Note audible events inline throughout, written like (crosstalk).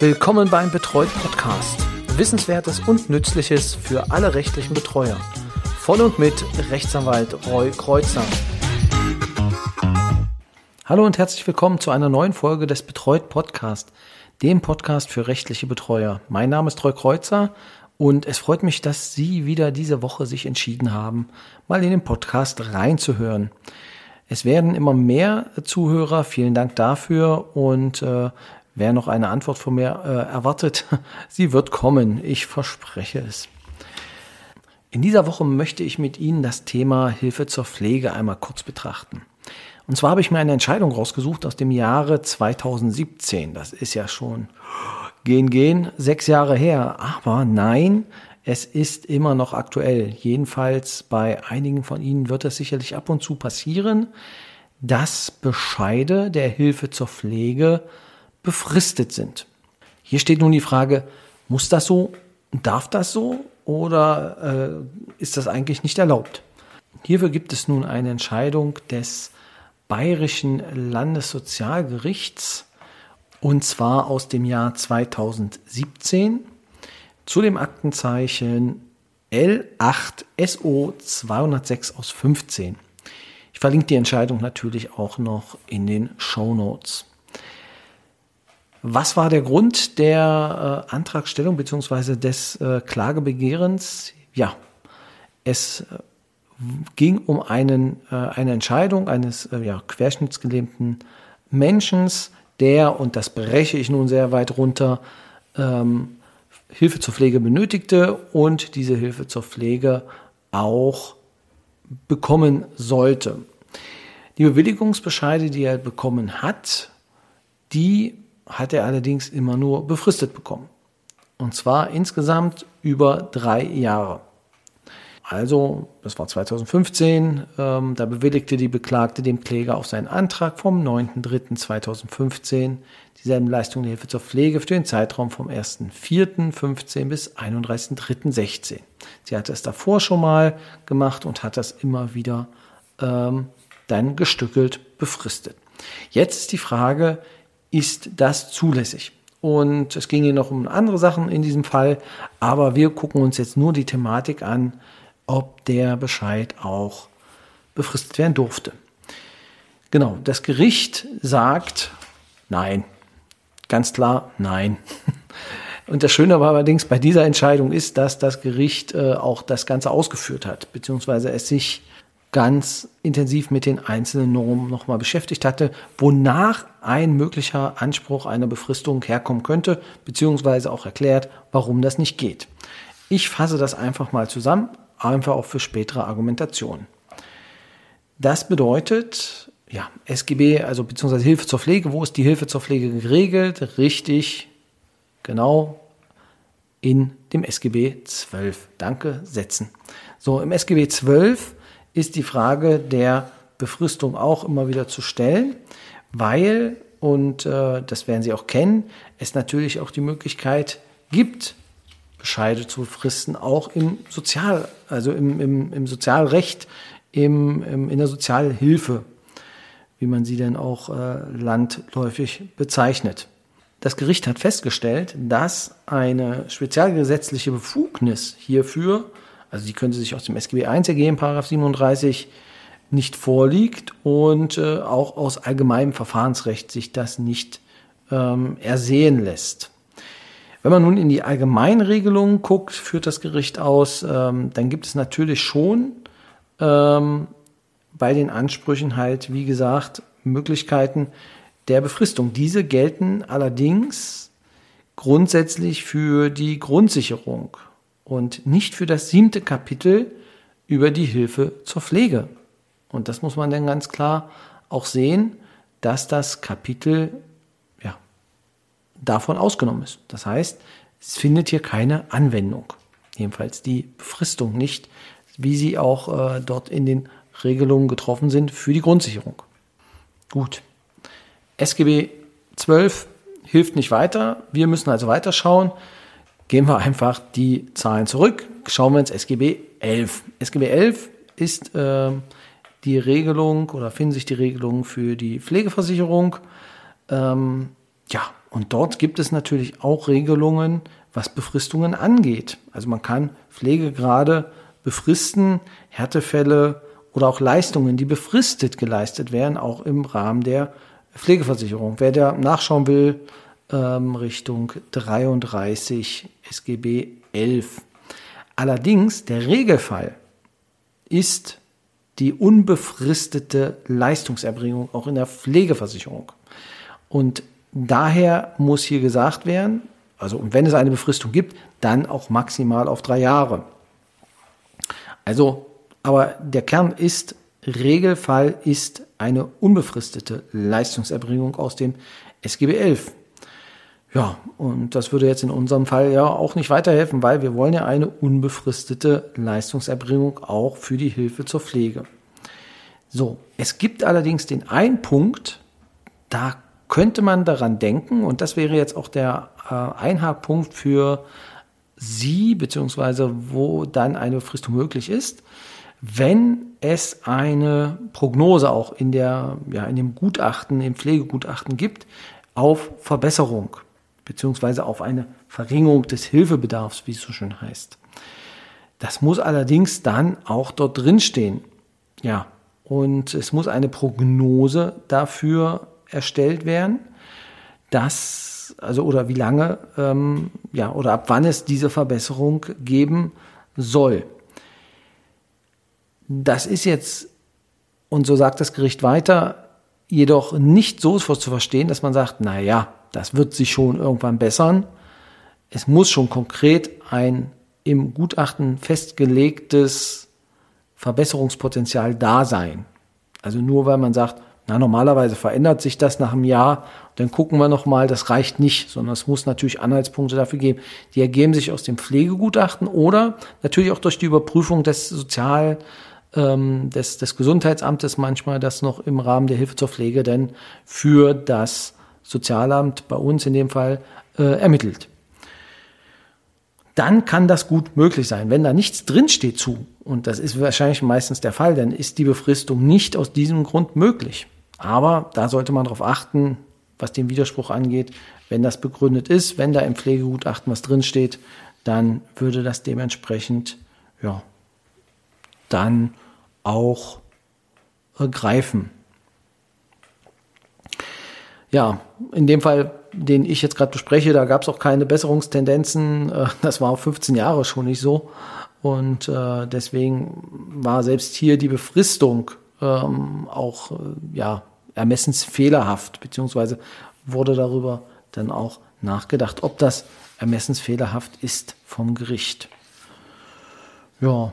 Willkommen beim Betreut Podcast. Wissenswertes und Nützliches für alle rechtlichen Betreuer. Von und mit Rechtsanwalt Roy Kreuzer. Hallo und herzlich willkommen zu einer neuen Folge des Betreut Podcast, dem Podcast für rechtliche Betreuer. Mein Name ist Roy Kreuzer und es freut mich, dass Sie wieder diese Woche sich entschieden haben, mal in den Podcast reinzuhören. Es werden immer mehr Zuhörer, vielen Dank dafür und äh, wer noch eine Antwort von mir äh, erwartet, (laughs) sie wird kommen, ich verspreche es. In dieser Woche möchte ich mit Ihnen das Thema Hilfe zur Pflege einmal kurz betrachten. Und zwar habe ich mir eine Entscheidung rausgesucht aus dem Jahre 2017. Das ist ja schon gehen, gehen, sechs Jahre her. Aber nein, es ist immer noch aktuell. Jedenfalls bei einigen von Ihnen wird es sicherlich ab und zu passieren, dass Bescheide der Hilfe zur Pflege befristet sind. Hier steht nun die Frage, muss das so, darf das so oder äh, ist das eigentlich nicht erlaubt? Hierfür gibt es nun eine Entscheidung des Bayerischen Landessozialgerichts und zwar aus dem Jahr 2017 zu dem Aktenzeichen L8SO 206 aus 15. Ich verlinke die Entscheidung natürlich auch noch in den Show Notes. Was war der Grund der äh, Antragstellung bzw. des äh, Klagebegehrens? Ja, es äh, ging um einen, äh, eine Entscheidung eines äh, ja, querschnittsgelähmten Menschen, der, und das breche ich nun sehr weit runter, ähm, Hilfe zur Pflege benötigte und diese Hilfe zur Pflege auch bekommen sollte. Die Bewilligungsbescheide, die er bekommen hat, die hat er allerdings immer nur befristet bekommen. Und zwar insgesamt über drei Jahre. Also, das war 2015, ähm, da bewilligte die Beklagte dem Kläger auf seinen Antrag vom 9.3.2015 dieselben Leistungen der Hilfe zur Pflege für den Zeitraum vom 1.4.15 bis 31.3.16. Sie hatte es davor schon mal gemacht und hat das immer wieder ähm, dann gestückelt befristet. Jetzt ist die Frage, ist das zulässig? Und es ging hier noch um andere Sachen in diesem Fall, aber wir gucken uns jetzt nur die Thematik an, ob der Bescheid auch befristet werden durfte. Genau, das Gericht sagt nein. Ganz klar nein. (laughs) Und das Schöne aber allerdings bei dieser Entscheidung ist, dass das Gericht äh, auch das Ganze ausgeführt hat, beziehungsweise es sich ganz intensiv mit den einzelnen Normen nochmal beschäftigt hatte, wonach ein möglicher Anspruch einer Befristung herkommen könnte, beziehungsweise auch erklärt, warum das nicht geht. Ich fasse das einfach mal zusammen einfach auch für spätere Argumentationen. Das bedeutet, ja, SGB, also beziehungsweise Hilfe zur Pflege, wo ist die Hilfe zur Pflege geregelt? Richtig, genau in dem SGB 12. Danke, setzen. So, im SGB 12 ist die Frage der Befristung auch immer wieder zu stellen, weil, und äh, das werden Sie auch kennen, es natürlich auch die Möglichkeit gibt, Bescheide zu fristen, auch im Sozial, also im, im, im Sozialrecht, im, im, in der Sozialhilfe, wie man sie denn auch äh, landläufig bezeichnet. Das Gericht hat festgestellt, dass eine spezialgesetzliche Befugnis hierfür, also die könnte sich aus dem SGB I ergeben, Paragraph 37, nicht vorliegt und äh, auch aus allgemeinem Verfahrensrecht sich das nicht ähm, ersehen lässt. Wenn man nun in die Allgemeinregelungen guckt, führt das Gericht aus, ähm, dann gibt es natürlich schon ähm, bei den Ansprüchen halt, wie gesagt, Möglichkeiten der Befristung. Diese gelten allerdings grundsätzlich für die Grundsicherung und nicht für das siebte Kapitel über die Hilfe zur Pflege. Und das muss man dann ganz klar auch sehen, dass das Kapitel davon ausgenommen ist. Das heißt, es findet hier keine Anwendung. Jedenfalls die Befristung nicht, wie sie auch äh, dort in den Regelungen getroffen sind für die Grundsicherung. Gut. SGB 12 hilft nicht weiter. Wir müssen also weiterschauen. Gehen wir einfach die Zahlen zurück. Schauen wir ins SGB 11. SGB 11 ist äh, die Regelung oder finden sich die Regelungen für die Pflegeversicherung. Ähm, ja, und dort gibt es natürlich auch Regelungen, was Befristungen angeht. Also man kann Pflegegrade befristen, Härtefälle oder auch Leistungen, die befristet geleistet werden, auch im Rahmen der Pflegeversicherung. Wer da nachschauen will, ähm, Richtung 33 SGB 11. Allerdings der Regelfall ist die unbefristete Leistungserbringung auch in der Pflegeversicherung. Und daher muss hier gesagt werden, also wenn es eine Befristung gibt, dann auch maximal auf drei Jahre. Also, aber der Kern ist, Regelfall ist eine unbefristete Leistungserbringung aus dem SGB 11. Ja, und das würde jetzt in unserem Fall ja auch nicht weiterhelfen, weil wir wollen ja eine unbefristete Leistungserbringung auch für die Hilfe zur Pflege. So, es gibt allerdings den einen Punkt, da könnte man daran denken, und das wäre jetzt auch der äh, Einhackpunkt für Sie, beziehungsweise wo dann eine Befristung möglich ist, wenn es eine Prognose auch in, der, ja, in dem Gutachten, im Pflegegutachten gibt, auf Verbesserung beziehungsweise auf eine Verringerung des Hilfebedarfs, wie es so schön heißt. Das muss allerdings dann auch dort drin stehen. Ja, und es muss eine Prognose dafür erstellt werden, dass, also oder wie lange, ähm, ja, oder ab wann es diese Verbesserung geben soll. Das ist jetzt, und so sagt das Gericht weiter, jedoch nicht so zu verstehen, dass man sagt, na ja, das wird sich schon irgendwann bessern. Es muss schon konkret ein im Gutachten festgelegtes Verbesserungspotenzial da sein. Also nur weil man sagt, na, normalerweise verändert sich das nach einem Jahr, dann gucken wir nochmal, das reicht nicht, sondern es muss natürlich Anhaltspunkte dafür geben. Die ergeben sich aus dem Pflegegutachten oder natürlich auch durch die Überprüfung des Sozial- ähm, des, des Gesundheitsamtes manchmal, das noch im Rahmen der Hilfe zur Pflege denn für das Sozialamt bei uns in dem Fall äh, ermittelt. Dann kann das gut möglich sein. Wenn da nichts drinsteht zu, und das ist wahrscheinlich meistens der Fall, dann ist die Befristung nicht aus diesem Grund möglich. Aber da sollte man darauf achten, was den Widerspruch angeht. Wenn das begründet ist, wenn da im Pflegegutachten was drinsteht, dann würde das dementsprechend, ja, dann auch äh, greifen. Ja, in dem Fall, den ich jetzt gerade bespreche, da gab es auch keine Besserungstendenzen. Äh, das war 15 Jahre schon nicht so. Und äh, deswegen war selbst hier die Befristung ähm, auch äh, ja, ermessensfehlerhaft, beziehungsweise wurde darüber dann auch nachgedacht, ob das ermessensfehlerhaft ist vom Gericht. Ja,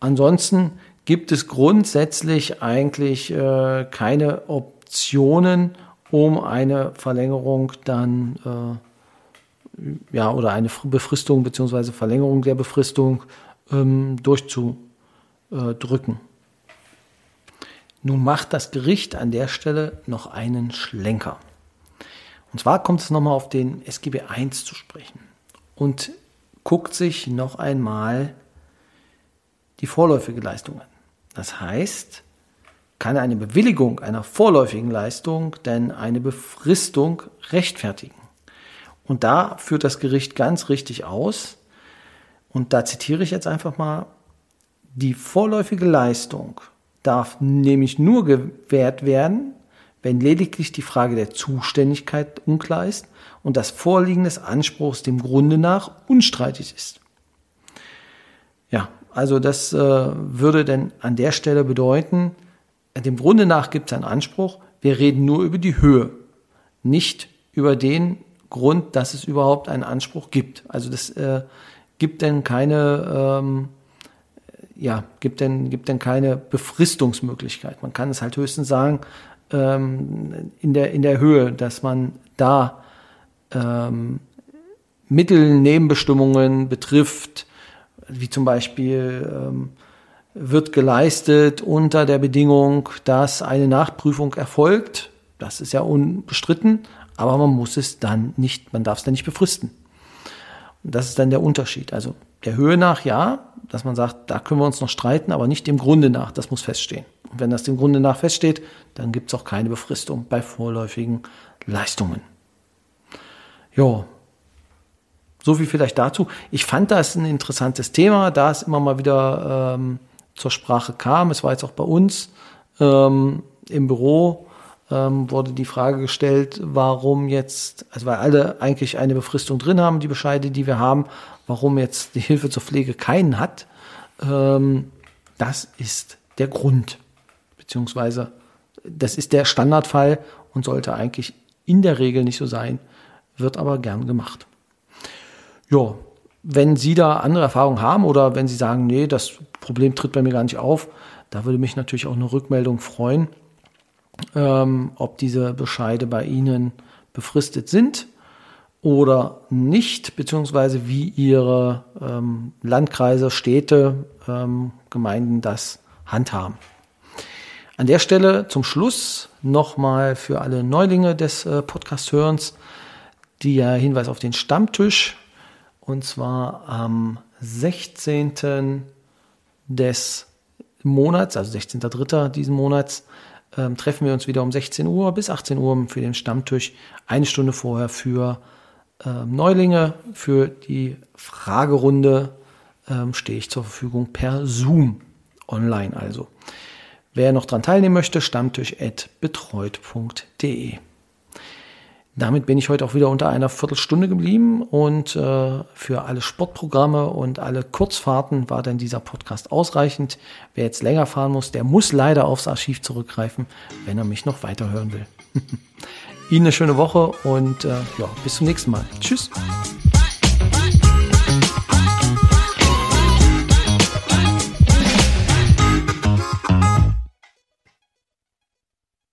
ansonsten gibt es grundsätzlich eigentlich äh, keine Optionen, um eine Verlängerung dann äh, ja oder eine Befristung bzw. Verlängerung der Befristung ähm, durchzudrücken. Nun macht das Gericht an der Stelle noch einen Schlenker. Und zwar kommt es nochmal auf den SGB I zu sprechen und guckt sich noch einmal die vorläufige Leistung an. Das heißt, kann eine Bewilligung einer vorläufigen Leistung denn eine Befristung rechtfertigen? Und da führt das Gericht ganz richtig aus, und da zitiere ich jetzt einfach mal, die vorläufige Leistung darf nämlich nur gewährt werden, wenn lediglich die Frage der Zuständigkeit unklar ist und das Vorliegen des Anspruchs dem Grunde nach unstreitig ist. Ja, also das äh, würde denn an der Stelle bedeuten, dem Grunde nach gibt es einen Anspruch, wir reden nur über die Höhe, nicht über den Grund, dass es überhaupt einen Anspruch gibt. Also das äh, gibt denn keine, ähm, ja, gibt denn, gibt denn keine Befristungsmöglichkeit. Man kann es halt höchstens sagen, ähm, in, der, in der Höhe, dass man da ähm, Mittelnebenbestimmungen betrifft, wie zum Beispiel ähm, wird geleistet unter der Bedingung, dass eine Nachprüfung erfolgt. Das ist ja unbestritten, aber man muss es dann nicht, man darf es dann nicht befristen. Und das ist dann der Unterschied. Also der Höhe nach ja, dass man sagt, da können wir uns noch streiten, aber nicht dem Grunde nach, das muss feststehen. Und wenn das dem Grunde nach feststeht, dann gibt es auch keine Befristung bei vorläufigen Leistungen. Ja, so viel vielleicht dazu. Ich fand das ein interessantes Thema, da es immer mal wieder ähm, zur Sprache kam. Es war jetzt auch bei uns ähm, im Büro ähm, wurde die Frage gestellt, warum jetzt, also weil alle eigentlich eine Befristung drin haben, die Bescheide, die wir haben, warum jetzt die Hilfe zur Pflege keinen hat. Ähm, das ist der Grund, beziehungsweise das ist der Standardfall und sollte eigentlich in der Regel nicht so sein, wird aber gern gemacht. Ja, wenn Sie da andere Erfahrungen haben oder wenn Sie sagen, nee, das Problem tritt bei mir gar nicht auf, da würde mich natürlich auch eine Rückmeldung freuen, ähm, ob diese Bescheide bei Ihnen befristet sind oder nicht, beziehungsweise wie Ihre ähm, Landkreise, Städte, ähm, Gemeinden das handhaben. An der Stelle zum Schluss nochmal für alle Neulinge des äh, Podcast-Hörens der Hinweis auf den Stammtisch. Und zwar am 16. des Monats, also 16.3. diesen Monats, ähm, treffen wir uns wieder um 16 Uhr bis 18 Uhr für den Stammtisch. Eine Stunde vorher für ähm, Neulinge, für die Fragerunde ähm, stehe ich zur Verfügung per Zoom online also. Wer noch daran teilnehmen möchte, stammtisch.betreut.de. Damit bin ich heute auch wieder unter einer Viertelstunde geblieben und äh, für alle Sportprogramme und alle Kurzfahrten war dann dieser Podcast ausreichend. Wer jetzt länger fahren muss, der muss leider aufs Archiv zurückgreifen, wenn er mich noch weiterhören will. (laughs) Ihnen eine schöne Woche und äh, ja, bis zum nächsten Mal. Tschüss.